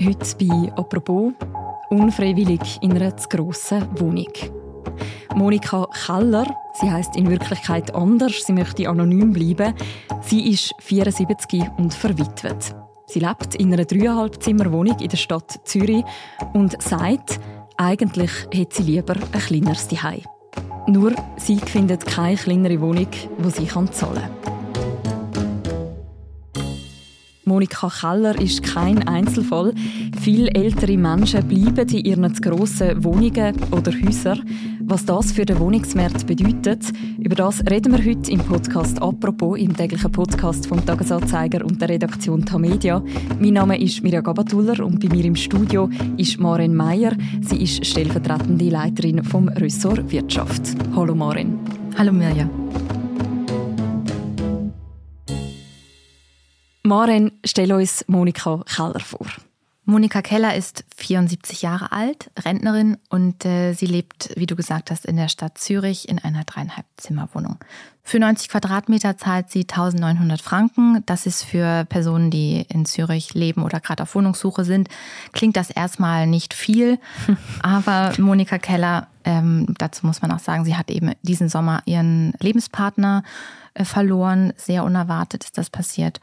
Heute bei «Apropos» unfreiwillig in einer zu grossen Wohnung. Monika Keller, sie heißt in Wirklichkeit anders, sie möchte anonym bleiben. Sie ist 74 und verwitwet. Sie lebt in einer dreieinhalb Zimmer Wohnung in der Stadt Zürich und sagt, eigentlich hätte sie lieber ein kleineres Zuhause. Nur sie findet keine kleinere Wohnung, die sie zahlen kann. Monika Keller ist kein Einzelfall. Viele ältere Menschen bleiben in ihren zu grossen Wohnungen oder Häusern. Was das für den Wohnungsmarkt bedeutet, über das reden wir heute im Podcast «Apropos», im täglichen Podcast vom «Tagesanzeiger» und der Redaktion Tamedia. Mein Name ist Mirja Gabatuller und bei mir im Studio ist Maren Meyer. Sie ist stellvertretende Leiterin vom Ressort Wirtschaft. Hallo Maren. Hallo Mirja. Maren, stell uns Monika Keller vor. Monika Keller ist 74 Jahre alt, Rentnerin und äh, sie lebt, wie du gesagt hast, in der Stadt Zürich in einer dreieinhalb Zimmerwohnung. Für 90 Quadratmeter zahlt sie 1900 Franken. Das ist für Personen, die in Zürich leben oder gerade auf Wohnungssuche sind, klingt das erstmal nicht viel. Aber Monika Keller, ähm, dazu muss man auch sagen, sie hat eben diesen Sommer ihren Lebenspartner äh, verloren. Sehr unerwartet ist das passiert.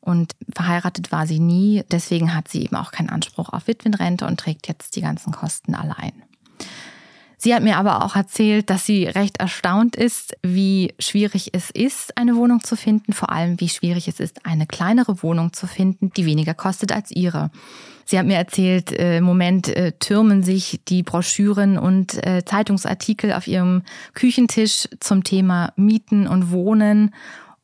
Und verheiratet war sie nie, deswegen hat sie eben auch keinen Anspruch auf Witwenrente und trägt jetzt die ganzen Kosten allein. Sie hat mir aber auch erzählt, dass sie recht erstaunt ist, wie schwierig es ist, eine Wohnung zu finden, vor allem wie schwierig es ist, eine kleinere Wohnung zu finden, die weniger kostet als ihre. Sie hat mir erzählt, äh, im Moment äh, türmen sich die Broschüren und äh, Zeitungsartikel auf ihrem Küchentisch zum Thema Mieten und Wohnen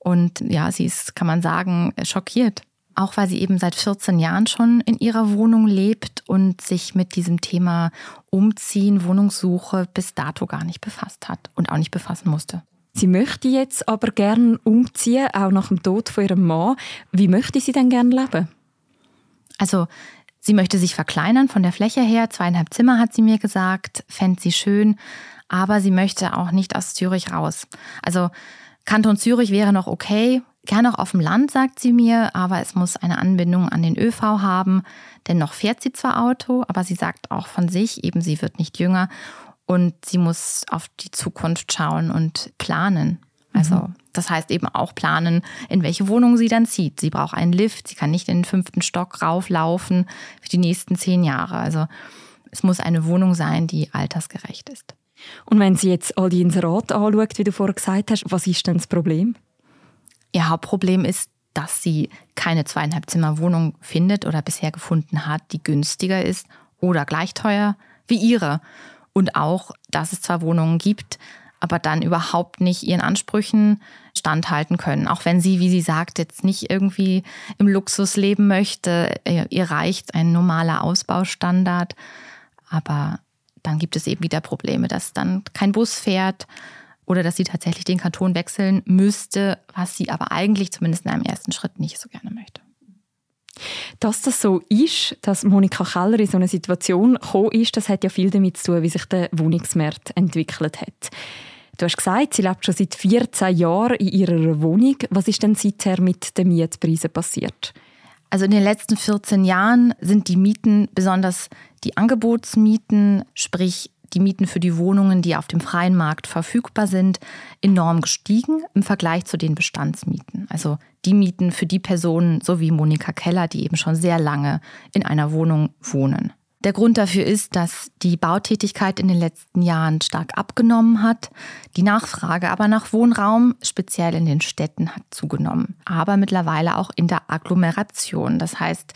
und ja, sie ist, kann man sagen, schockiert. Auch weil sie eben seit 14 Jahren schon in ihrer Wohnung lebt und sich mit diesem Thema Umziehen, Wohnungssuche bis dato gar nicht befasst hat und auch nicht befassen musste. Sie möchte jetzt aber gern umziehen, auch nach dem Tod von ihrem Mann. Wie möchte sie denn gern leben? Also, sie möchte sich verkleinern von der Fläche her. Zweieinhalb Zimmer hat sie mir gesagt, fände sie schön. Aber sie möchte auch nicht aus Zürich raus. Also, Kanton Zürich wäre noch okay, gerne auch auf dem Land, sagt sie mir, aber es muss eine Anbindung an den ÖV haben. Denn noch fährt sie zwar Auto, aber sie sagt auch von sich, eben sie wird nicht jünger und sie muss auf die Zukunft schauen und planen. Also mhm. das heißt eben auch planen, in welche Wohnung sie dann zieht. Sie braucht einen Lift, sie kann nicht in den fünften Stock rauflaufen für die nächsten zehn Jahre. Also es muss eine Wohnung sein, die altersgerecht ist. Und wenn sie jetzt all die Inserate anschaut, wie du vorher gesagt hast, was ist denn das Problem? Ihr Hauptproblem ist, dass sie keine zweieinhalb Zimmer Wohnung findet oder bisher gefunden hat, die günstiger ist oder gleich teuer wie ihre. Und auch, dass es zwar Wohnungen gibt, aber dann überhaupt nicht ihren Ansprüchen standhalten können. Auch wenn sie, wie sie sagt, jetzt nicht irgendwie im Luxus leben möchte. Ihr reicht ein normaler Ausbaustandard. Aber dann gibt es eben wieder Probleme, dass dann kein Bus fährt oder dass sie tatsächlich den Kanton wechseln müsste, was sie aber eigentlich zumindest in einem ersten Schritt nicht so gerne möchte. Dass das so ist, dass Monika Keller in so eine Situation gekommen ist, das hat ja viel damit zu tun, wie sich der Wohnungsmarkt entwickelt hat. Du hast gesagt, sie lebt schon seit 14 Jahren in ihrer Wohnung. Was ist denn seither mit den Mietpreisen passiert? Also in den letzten 14 Jahren sind die Mieten, besonders die Angebotsmieten, sprich die Mieten für die Wohnungen, die auf dem freien Markt verfügbar sind, enorm gestiegen im Vergleich zu den Bestandsmieten. Also die Mieten für die Personen, so wie Monika Keller, die eben schon sehr lange in einer Wohnung wohnen. Der Grund dafür ist, dass die Bautätigkeit in den letzten Jahren stark abgenommen hat. Die Nachfrage aber nach Wohnraum, speziell in den Städten, hat zugenommen. Aber mittlerweile auch in der Agglomeration. Das heißt,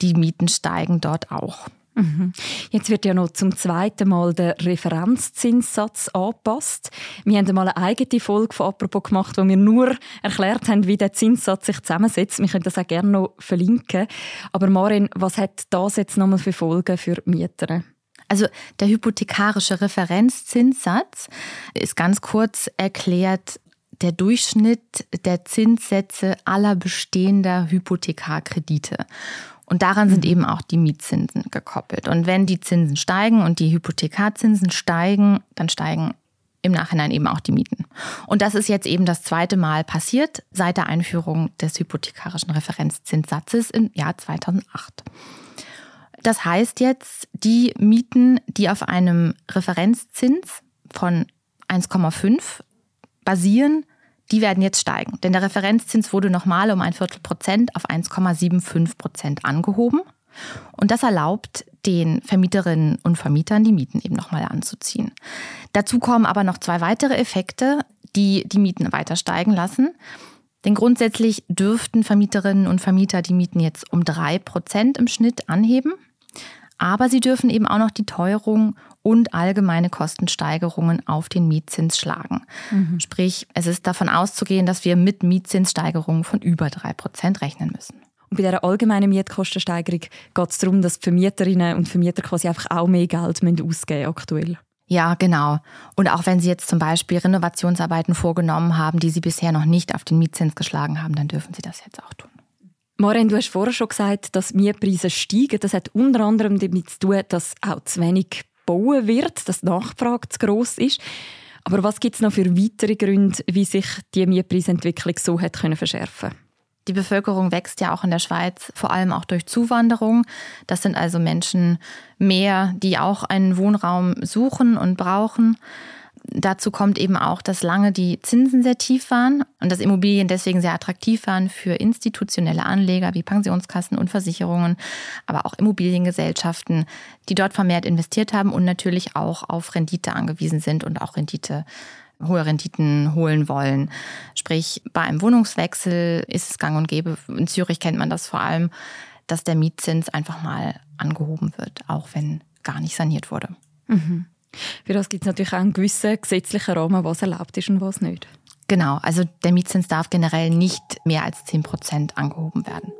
die Mieten steigen dort auch. Mhm. Jetzt wird ja noch zum zweiten Mal der Referenzzinssatz angepasst. Wir haben einmal eine eigene Folge von «Apropos» gemacht, wo wir nur erklärt haben, wie der Zinssatz sich zusammensetzt. Wir können das auch gerne noch verlinken. Aber Marin, was hat das jetzt nochmal für Folgen für Mieter? Also der hypothekarische Referenzzinssatz ist ganz kurz erklärt der Durchschnitt der Zinssätze aller bestehender Hypothekarkredite. Und daran sind mhm. eben auch die Mietzinsen gekoppelt. Und wenn die Zinsen steigen und die Hypothekarzinsen steigen, dann steigen im Nachhinein eben auch die Mieten. Und das ist jetzt eben das zweite Mal passiert seit der Einführung des hypothekarischen Referenzzinssatzes im Jahr 2008. Das heißt jetzt, die Mieten, die auf einem Referenzzins von 1,5 basieren, die werden jetzt steigen. Denn der Referenzzins wurde nochmal um ein Viertel Prozent auf 1,75 Prozent angehoben. Und das erlaubt den Vermieterinnen und Vermietern, die Mieten eben nochmal anzuziehen. Dazu kommen aber noch zwei weitere Effekte, die die Mieten weiter steigen lassen. Denn grundsätzlich dürften Vermieterinnen und Vermieter die Mieten jetzt um drei Prozent im Schnitt anheben. Aber sie dürfen eben auch noch die Teuerung und allgemeine Kostensteigerungen auf den Mietzins schlagen. Mhm. Sprich, es ist davon auszugehen, dass wir mit Mietzinssteigerungen von über drei Prozent rechnen müssen. Und bei dieser allgemeinen Mietkostensteigerung geht es darum, dass die Vermieterinnen und Vermieter quasi einfach auch mehr Geld ausgeben müssen aktuell. Ja, genau. Und auch wenn Sie jetzt zum Beispiel Renovationsarbeiten vorgenommen haben, die Sie bisher noch nicht auf den Mietzins geschlagen haben, dann dürfen Sie das jetzt auch tun. Maren, du hast vorher schon gesagt, dass Mietpreise steigen. Das hat unter anderem damit zu tun, dass auch zu wenig bauen wird, dass die Nachfrage zu gross ist. Aber was gibt es noch für weitere Gründe, wie sich die Mietpreisentwicklung so hat können verschärfen die Bevölkerung wächst ja auch in der Schweiz, vor allem auch durch Zuwanderung. Das sind also Menschen mehr, die auch einen Wohnraum suchen und brauchen. Dazu kommt eben auch, dass lange die Zinsen sehr tief waren und dass Immobilien deswegen sehr attraktiv waren für institutionelle Anleger wie Pensionskassen und Versicherungen, aber auch Immobiliengesellschaften, die dort vermehrt investiert haben und natürlich auch auf Rendite angewiesen sind und auch Rendite hohe Renditen holen wollen. Sprich, bei einem Wohnungswechsel ist es gang und gäbe, in Zürich kennt man das vor allem, dass der Mietzins einfach mal angehoben wird, auch wenn gar nicht saniert wurde. Mhm. Für das gibt es natürlich auch einen gewissen gesetzlichen Rahmen, was erlaubt ist und was nicht. Genau, also der Mietzins darf generell nicht mehr als 10 Prozent angehoben werden.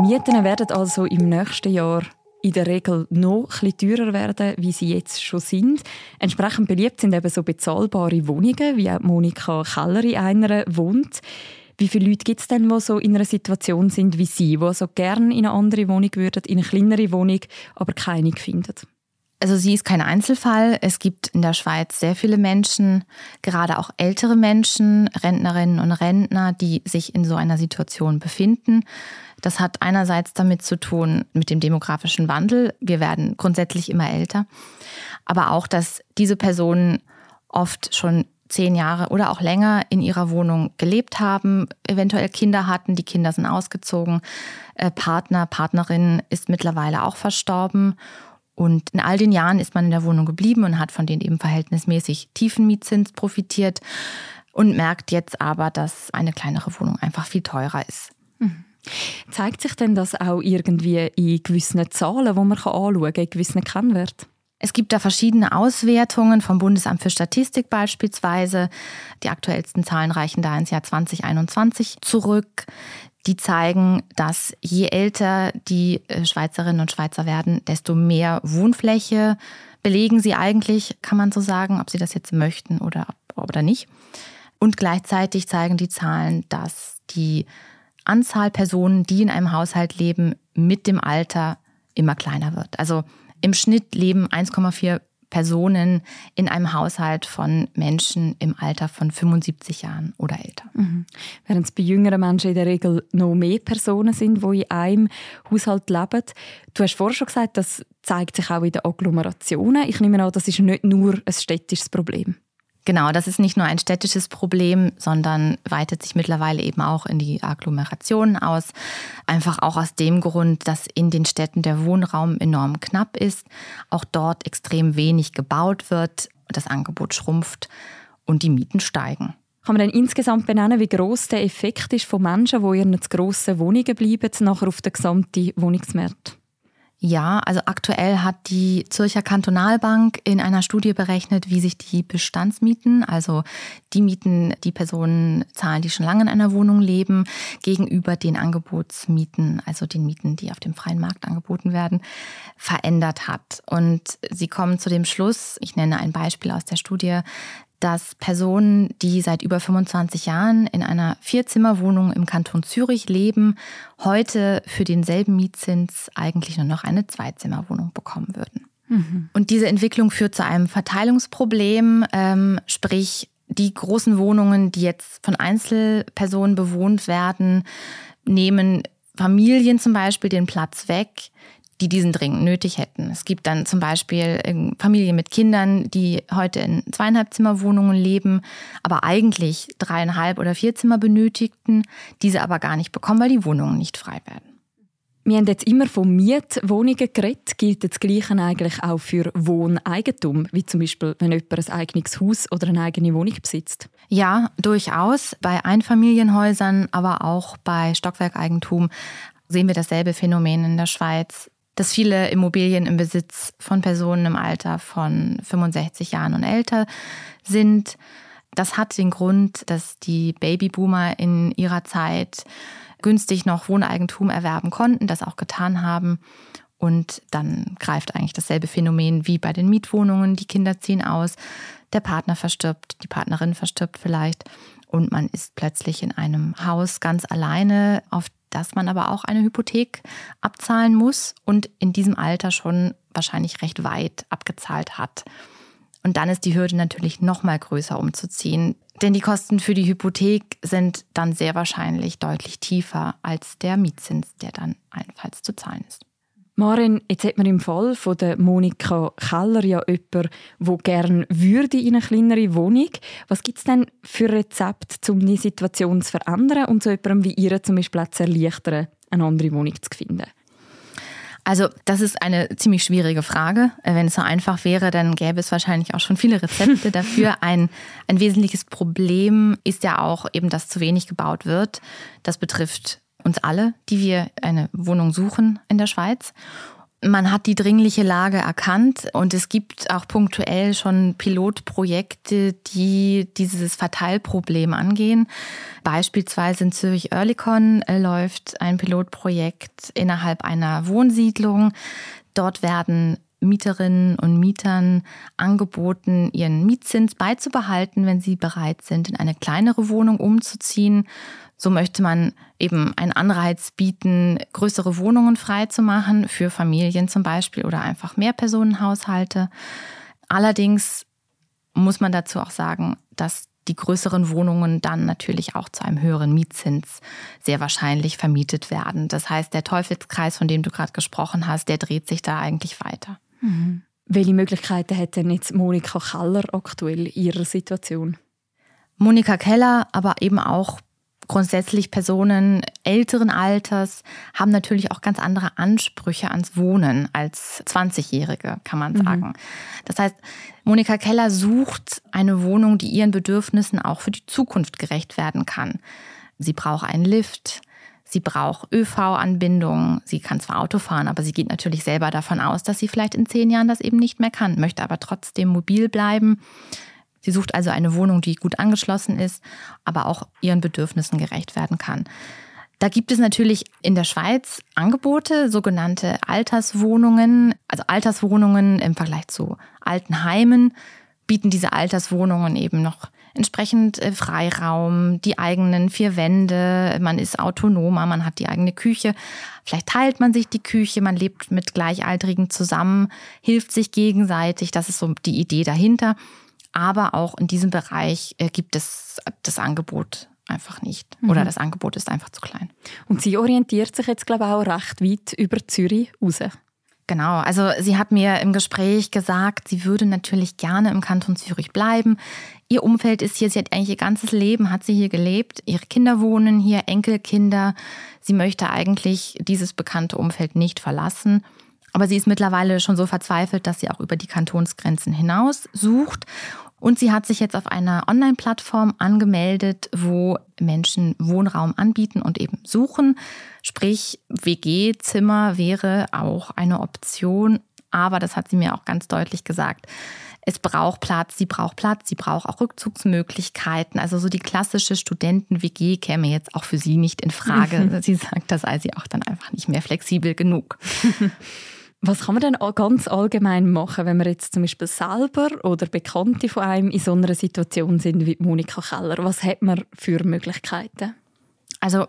Mieten werden also im nächsten Jahr in der Regel noch etwas teurer werden, wie sie jetzt schon sind. Entsprechend beliebt sind eben so bezahlbare Wohnungen, wie auch Monika Keller in einer wohnt. Wie viele Leute gibt es denn, die so in einer Situation sind wie Sie, die so gerne in eine andere Wohnung würden, in eine kleinere Wohnung, aber keine finden? Also sie ist kein Einzelfall. Es gibt in der Schweiz sehr viele Menschen, gerade auch ältere Menschen, Rentnerinnen und Rentner, die sich in so einer Situation befinden. Das hat einerseits damit zu tun mit dem demografischen Wandel. Wir werden grundsätzlich immer älter. Aber auch, dass diese Personen oft schon zehn Jahre oder auch länger in ihrer Wohnung gelebt haben, eventuell Kinder hatten, die Kinder sind ausgezogen, äh, Partner, Partnerin ist mittlerweile auch verstorben. Und in all den Jahren ist man in der Wohnung geblieben und hat von den eben verhältnismäßig tiefen Mietzins profitiert und merkt jetzt aber, dass eine kleinere Wohnung einfach viel teurer ist. Mhm. Zeigt sich denn das auch irgendwie in gewissen Zahlen, die man anschauen kann, in gewissen Kennwerten? Es gibt da verschiedene Auswertungen vom Bundesamt für Statistik beispielsweise. Die aktuellsten Zahlen reichen da ins Jahr 2021 zurück. Die zeigen, dass je älter die äh, Schweizerinnen und Schweizer werden, desto mehr Wohnfläche belegen sie eigentlich, kann man so sagen, ob sie das jetzt möchten oder, oder nicht. Und gleichzeitig zeigen die Zahlen, dass die Anzahl Personen, die in einem Haushalt leben, mit dem Alter immer kleiner wird. Also im Schnitt leben 1,4 Personen in einem Haushalt von Menschen im Alter von 75 Jahren oder älter. Mhm. Während es bei jüngeren Menschen in der Regel noch mehr Personen sind, die in einem Haushalt leben. Du hast vorher schon gesagt, das zeigt sich auch in den Agglomerationen. Ich nehme an, das ist nicht nur ein städtisches Problem. Genau, das ist nicht nur ein städtisches Problem, sondern weitet sich mittlerweile eben auch in die Agglomerationen aus. Einfach auch aus dem Grund, dass in den Städten der Wohnraum enorm knapp ist, auch dort extrem wenig gebaut wird, das Angebot schrumpft und die Mieten steigen. Kann man denn insgesamt benennen, wie groß der Effekt ist von Menschen, die in zu grossen Wohnungen bleiben, nachher auf den gesamten Wohnungsmarkt? Ja, also aktuell hat die Zürcher Kantonalbank in einer Studie berechnet, wie sich die Bestandsmieten, also die Mieten, die Personen zahlen, die schon lange in einer Wohnung leben, gegenüber den Angebotsmieten, also den Mieten, die auf dem freien Markt angeboten werden, verändert hat. Und sie kommen zu dem Schluss, ich nenne ein Beispiel aus der Studie, dass Personen, die seit über 25 Jahren in einer Vierzimmerwohnung im Kanton Zürich leben, heute für denselben Mietzins eigentlich nur noch eine Zweizimmerwohnung bekommen würden. Mhm. Und diese Entwicklung führt zu einem Verteilungsproblem, ähm, sprich Die großen Wohnungen, die jetzt von Einzelpersonen bewohnt werden, nehmen Familien zum Beispiel den Platz weg, die diesen dringend nötig hätten. Es gibt dann zum Beispiel ähm, Familien mit Kindern, die heute in zweieinhalb Zimmerwohnungen leben, aber eigentlich dreieinhalb oder vier Zimmer benötigten, diese aber gar nicht bekommen, weil die Wohnungen nicht frei werden. Wir haben jetzt immer von Mietwohnungen geredet. Gilt das Gleiche eigentlich auch für Wohneigentum, wie zum Beispiel, wenn jemand ein eigenes Haus oder eine eigene Wohnung besitzt? Ja, durchaus. Bei Einfamilienhäusern, aber auch bei Stockwerkeigentum sehen wir dasselbe Phänomen in der Schweiz dass viele Immobilien im Besitz von Personen im Alter von 65 Jahren und älter sind. Das hat den Grund, dass die Babyboomer in ihrer Zeit günstig noch Wohneigentum erwerben konnten, das auch getan haben. Und dann greift eigentlich dasselbe Phänomen wie bei den Mietwohnungen. Die Kinder ziehen aus, der Partner verstirbt, die Partnerin verstirbt vielleicht und man ist plötzlich in einem Haus ganz alleine, auf dass man aber auch eine Hypothek abzahlen muss und in diesem Alter schon wahrscheinlich recht weit abgezahlt hat. Und dann ist die Hürde natürlich noch mal größer umzuziehen, denn die Kosten für die Hypothek sind dann sehr wahrscheinlich deutlich tiefer als der Mietzins, der dann allenfalls zu zahlen ist. Marin, jetzt hat man im Fall von der Monika Keller ja jemanden, der gerne würde in eine kleinere Wohnung. Was gibt es denn für Rezepte, um die Situation zu verändern und so jemandem wie ihr zum Beispiel zu erleichtern, eine andere Wohnung zu finden? Also das ist eine ziemlich schwierige Frage. Wenn es so einfach wäre, dann gäbe es wahrscheinlich auch schon viele Rezepte dafür. Ein, ein wesentliches Problem ist ja auch eben, dass zu wenig gebaut wird. Das betrifft uns alle, die wir eine Wohnung suchen in der Schweiz. Man hat die dringliche Lage erkannt und es gibt auch punktuell schon Pilotprojekte, die dieses Verteilproblem angehen. Beispielsweise in Zürich-Oerlikon äh, läuft ein Pilotprojekt innerhalb einer Wohnsiedlung. Dort werden Mieterinnen und Mietern angeboten, ihren Mietzins beizubehalten, wenn sie bereit sind, in eine kleinere Wohnung umzuziehen so möchte man eben einen Anreiz bieten, größere Wohnungen freizumachen für Familien zum Beispiel oder einfach Mehrpersonenhaushalte. Allerdings muss man dazu auch sagen, dass die größeren Wohnungen dann natürlich auch zu einem höheren Mietzins sehr wahrscheinlich vermietet werden. Das heißt, der Teufelskreis, von dem du gerade gesprochen hast, der dreht sich da eigentlich weiter. Mhm. Welche Möglichkeiten hat denn jetzt Monika Keller aktuell in ihrer Situation? Monika Keller, aber eben auch grundsätzlich Personen älteren Alters haben natürlich auch ganz andere Ansprüche ans Wohnen als 20-Jährige, kann man mhm. sagen. Mhm. Das heißt, Monika Keller sucht eine Wohnung, die ihren Bedürfnissen auch für die Zukunft gerecht werden kann. Sie braucht einen Lift, Sie braucht ÖV-Anbindung. Sie kann zwar Auto fahren, aber sie geht natürlich selber davon aus, dass sie vielleicht in zehn Jahren das eben nicht mehr kann, möchte aber trotzdem mobil bleiben. Sie sucht also eine Wohnung, die gut angeschlossen ist, aber auch ihren Bedürfnissen gerecht werden kann. Da gibt es natürlich in der Schweiz Angebote, sogenannte Alterswohnungen. Also Alterswohnungen im Vergleich zu Altenheimen bieten diese Alterswohnungen eben noch entsprechend äh, Freiraum, die eigenen vier Wände, man ist autonomer, man hat die eigene Küche. Vielleicht teilt man sich die Küche, man lebt mit Gleichaltrigen zusammen, hilft sich gegenseitig. Das ist so die Idee dahinter. Aber auch in diesem Bereich äh, gibt es das Angebot einfach nicht. Mhm. Oder das Angebot ist einfach zu klein. Und sie orientiert sich jetzt, glaube ich, auch recht weit über Zürich raus. Genau, also sie hat mir im Gespräch gesagt, sie würde natürlich gerne im Kanton Zürich bleiben. Ihr Umfeld ist hier, sie hat eigentlich ihr ganzes Leben, hat sie hier gelebt. Ihre Kinder wohnen hier, Enkelkinder. Sie möchte eigentlich dieses bekannte Umfeld nicht verlassen. Aber sie ist mittlerweile schon so verzweifelt, dass sie auch über die Kantonsgrenzen hinaus sucht. Und sie hat sich jetzt auf einer Online-Plattform angemeldet, wo Menschen Wohnraum anbieten und eben suchen. Sprich, WG-Zimmer wäre auch eine Option. Aber das hat sie mir auch ganz deutlich gesagt. Es braucht Platz, sie braucht Platz, sie braucht auch Rückzugsmöglichkeiten. Also so die klassische Studenten-WG käme jetzt auch für sie nicht in Frage. sie sagt, da sei sie auch dann einfach nicht mehr flexibel genug. Was kann man denn ganz allgemein machen, wenn man jetzt zum Beispiel selber oder Bekannte von einem in so einer Situation sind wie Monika Keller? Was hat man für Möglichkeiten? Also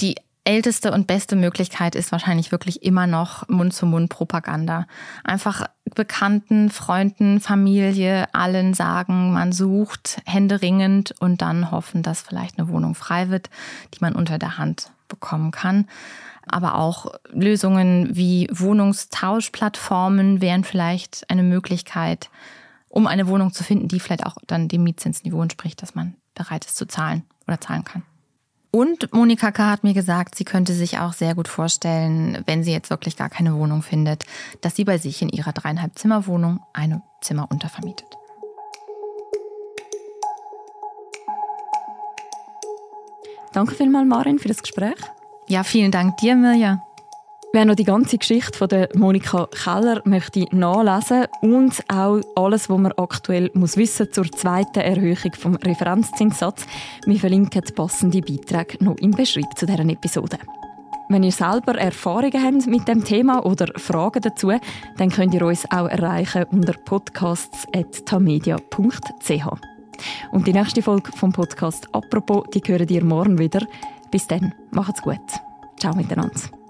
die älteste und beste Möglichkeit ist wahrscheinlich wirklich immer noch Mund-zu-Mund-Propaganda. Einfach Bekannten, Freunden, Familie, allen sagen, man sucht händeringend und dann hoffen, dass vielleicht eine Wohnung frei wird, die man unter der Hand bekommen kann. Aber auch Lösungen wie Wohnungstauschplattformen wären vielleicht eine Möglichkeit, um eine Wohnung zu finden, die vielleicht auch dann dem Mietzinsniveau entspricht, dass man bereit ist zu zahlen oder zahlen kann. Und Monika K. hat mir gesagt, sie könnte sich auch sehr gut vorstellen, wenn sie jetzt wirklich gar keine Wohnung findet, dass sie bei sich in ihrer dreieinhalb Zimmer Wohnung eine Zimmer untervermietet. Danke vielmals, Marin, für das Gespräch. Ja, vielen Dank dir, Mirja. Wer noch die ganze Geschichte von der Monika Keller möchte nachlesen und auch alles, was man aktuell muss wissen zur zweiten Erhöhung vom Referenzzinssatz, wir verlinken passende Beiträge noch im Beschreibung zu deren Episode. Wenn ihr selber Erfahrungen habt mit dem Thema oder Fragen dazu, dann könnt ihr uns auch erreichen unter podcasts.tamedia.ch. Und die nächste Folge vom Podcast «Apropos», die hören ihr morgen wieder. Bis dann, macht's gut. Ciao miteinander.